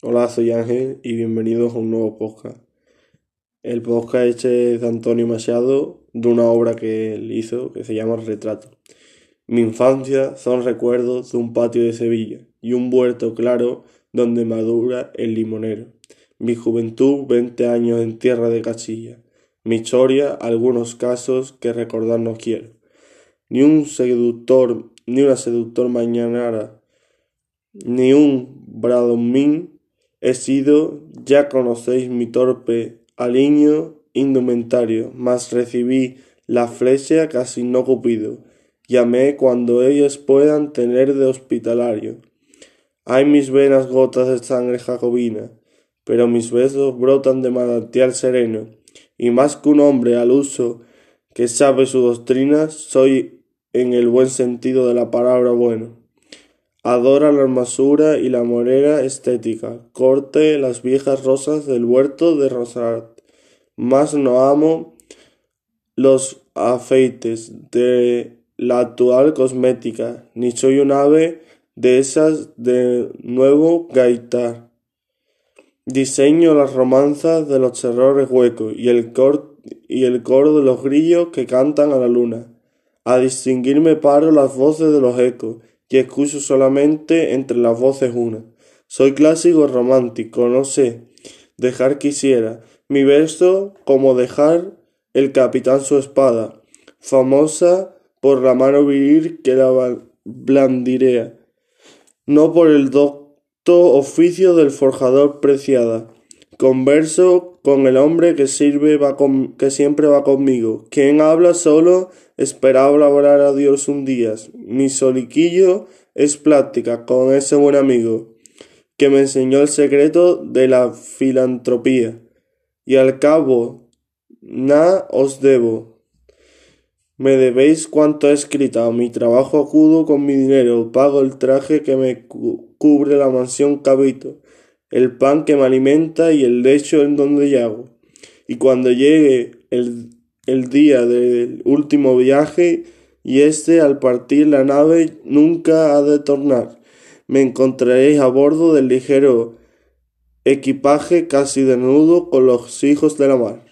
Hola, soy Ángel y bienvenidos a un nuevo podcast. El podcast este es de Antonio Machado, de una obra que él hizo que se llama Retrato. Mi infancia son recuerdos de un patio de Sevilla y un huerto claro donde madura el limonero. Mi juventud, veinte años en tierra de Castilla. Mi historia, algunos casos que recordar no quiero. Ni un seductor, ni una seductor mañanara, ni un bradomín He sido, ya conocéis mi torpe aliño indumentario, mas recibí la flecha casi no cupido. Llamé cuando ellos puedan tener de hospitalario. Hay mis venas gotas de sangre jacobina, pero mis besos brotan de manantial sereno, y más que un hombre al uso que sabe su doctrina, soy en el buen sentido de la palabra bueno. Adora la hermosura y la morera estética. Corte las viejas rosas del huerto de Rosart. Mas no amo los afeites de la actual cosmética, ni soy un ave de esas de nuevo gaitar. Diseño las romanzas de los terrores huecos y el, y el coro de los grillos que cantan a la luna. A distinguirme paro las voces de los ecos y escucho solamente entre las voces una. Soy clásico romántico, no sé, dejar quisiera mi verso como dejar el capitán su espada, famosa por la mano viril que la blandirea, no por el docto oficio del forjador preciada. Converso con el hombre que sirve va con, que siempre va conmigo. Quien habla solo esperaba hablar a Dios un día. Mi soliquillo es plática con ese buen amigo que me enseñó el secreto de la filantropía. Y al cabo, nada os debo. Me debéis cuanto he escrito. Mi trabajo acudo con mi dinero. Pago el traje que me cubre la mansión que habito el pan que me alimenta y el lecho en donde llago. Y cuando llegue el, el día del último viaje, y este al partir la nave nunca ha de tornar, me encontraréis a bordo del ligero equipaje casi desnudo con los hijos de la mar.